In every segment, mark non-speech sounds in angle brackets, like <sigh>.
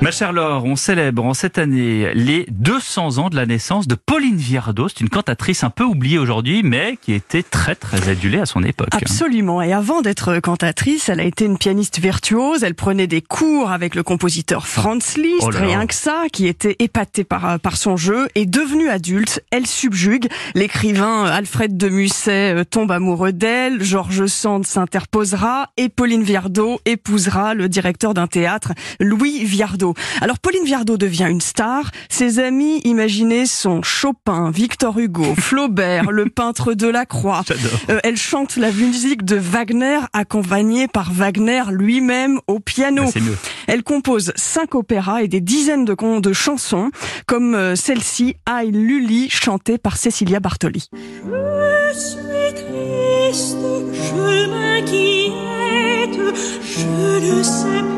Ma chère Laure, on célèbre en cette année les 200 ans de la naissance de Pauline Viardot. C'est une cantatrice un peu oubliée aujourd'hui, mais qui était très très adulée à son époque. Absolument. Et avant d'être cantatrice, elle a été une pianiste virtuose. Elle prenait des cours avec le compositeur Franz Liszt, Oh rien que ça, qui était épaté par, par son jeu. Et devenue adulte, elle subjugue. L'écrivain Alfred de Musset euh, tombe amoureux d'elle. Georges Sand s'interposera. Et Pauline Viardot épousera le directeur d'un théâtre, Louis Viardot. Alors Pauline Viardot devient une star. Ses amis imaginaient son Chopin, Victor Hugo, <laughs> Flaubert, le peintre de la Croix. J'adore. Euh, elle chante la musique de Wagner, accompagnée par Wagner lui-même au piano. Mieux. Elle compose cinq opéras et des dizaines de, chansons, comme euh, celle-ci, I Lully, chantée par Cecilia Bartoli. Je suis triste, je m'inquiète, je ne sais plus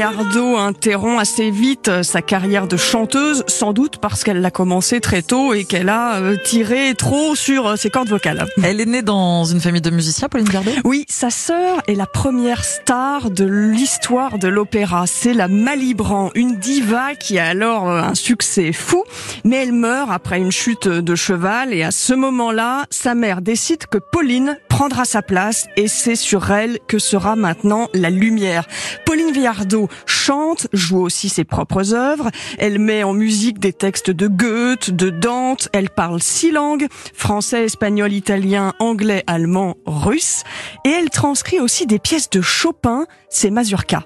Interrompt assez vite euh, sa carrière de chanteuse, sans doute parce qu'elle l'a commencé très tôt et qu'elle a euh, tiré trop sur euh, ses cordes vocales. Elle est née dans une famille de musiciens, Pauline Viardot Oui, sa sœur est la première star de l'histoire de l'opéra. C'est la Malibran, une diva qui a alors un succès fou, mais elle meurt après une chute de cheval et à ce moment-là, sa mère décide que Pauline prendra sa place et c'est sur elle que sera maintenant la lumière. Pauline Viardot chante, joue aussi ses propres œuvres, elle met en musique des textes de Goethe, de Dante, elle parle six langues, français, espagnol, italien, anglais, allemand, russe, et elle transcrit aussi des pièces de Chopin, c'est Mazurka.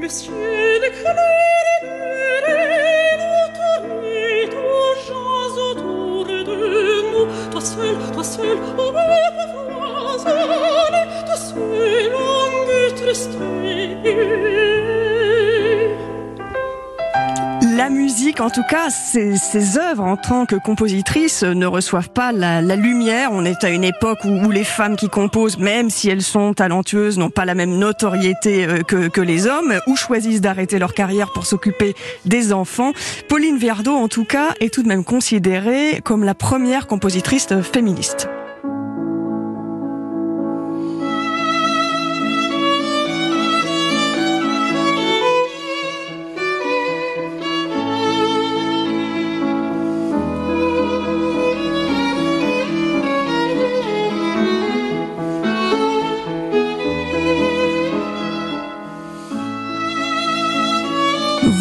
Le ciel est La musique, en tout cas, ses, œuvres en tant que compositrice ne reçoivent pas la, lumière. On est à une époque où, les femmes qui composent, même si elles sont talentueuses, n'ont pas la même notoriété euh, que, que les hommes, ou choisissent d'arrêter leur carrière pour s'occuper des enfants. Pauline Viardot, en tout cas, est tout de même considérée comme la première compositrice féministe.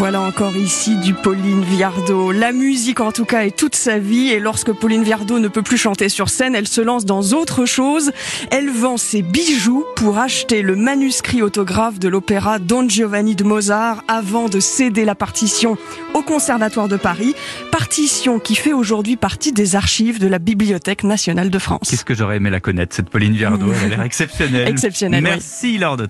Voilà encore ici du Pauline Viardot. La musique en tout cas est toute sa vie et lorsque Pauline Viardot ne peut plus chanter sur scène, elle se lance dans autre chose. Elle vend ses bijoux pour acheter le manuscrit autographe de l'opéra Don Giovanni de Mozart avant de céder la partition au Conservatoire de Paris. Partition qui fait aujourd'hui partie des archives de la Bibliothèque nationale de France. Qu'est-ce que j'aurais aimé la connaître, cette Pauline Viardot? Elle a l'air <laughs> exceptionnelle. Exceptionnelle, oui. Merci Laure de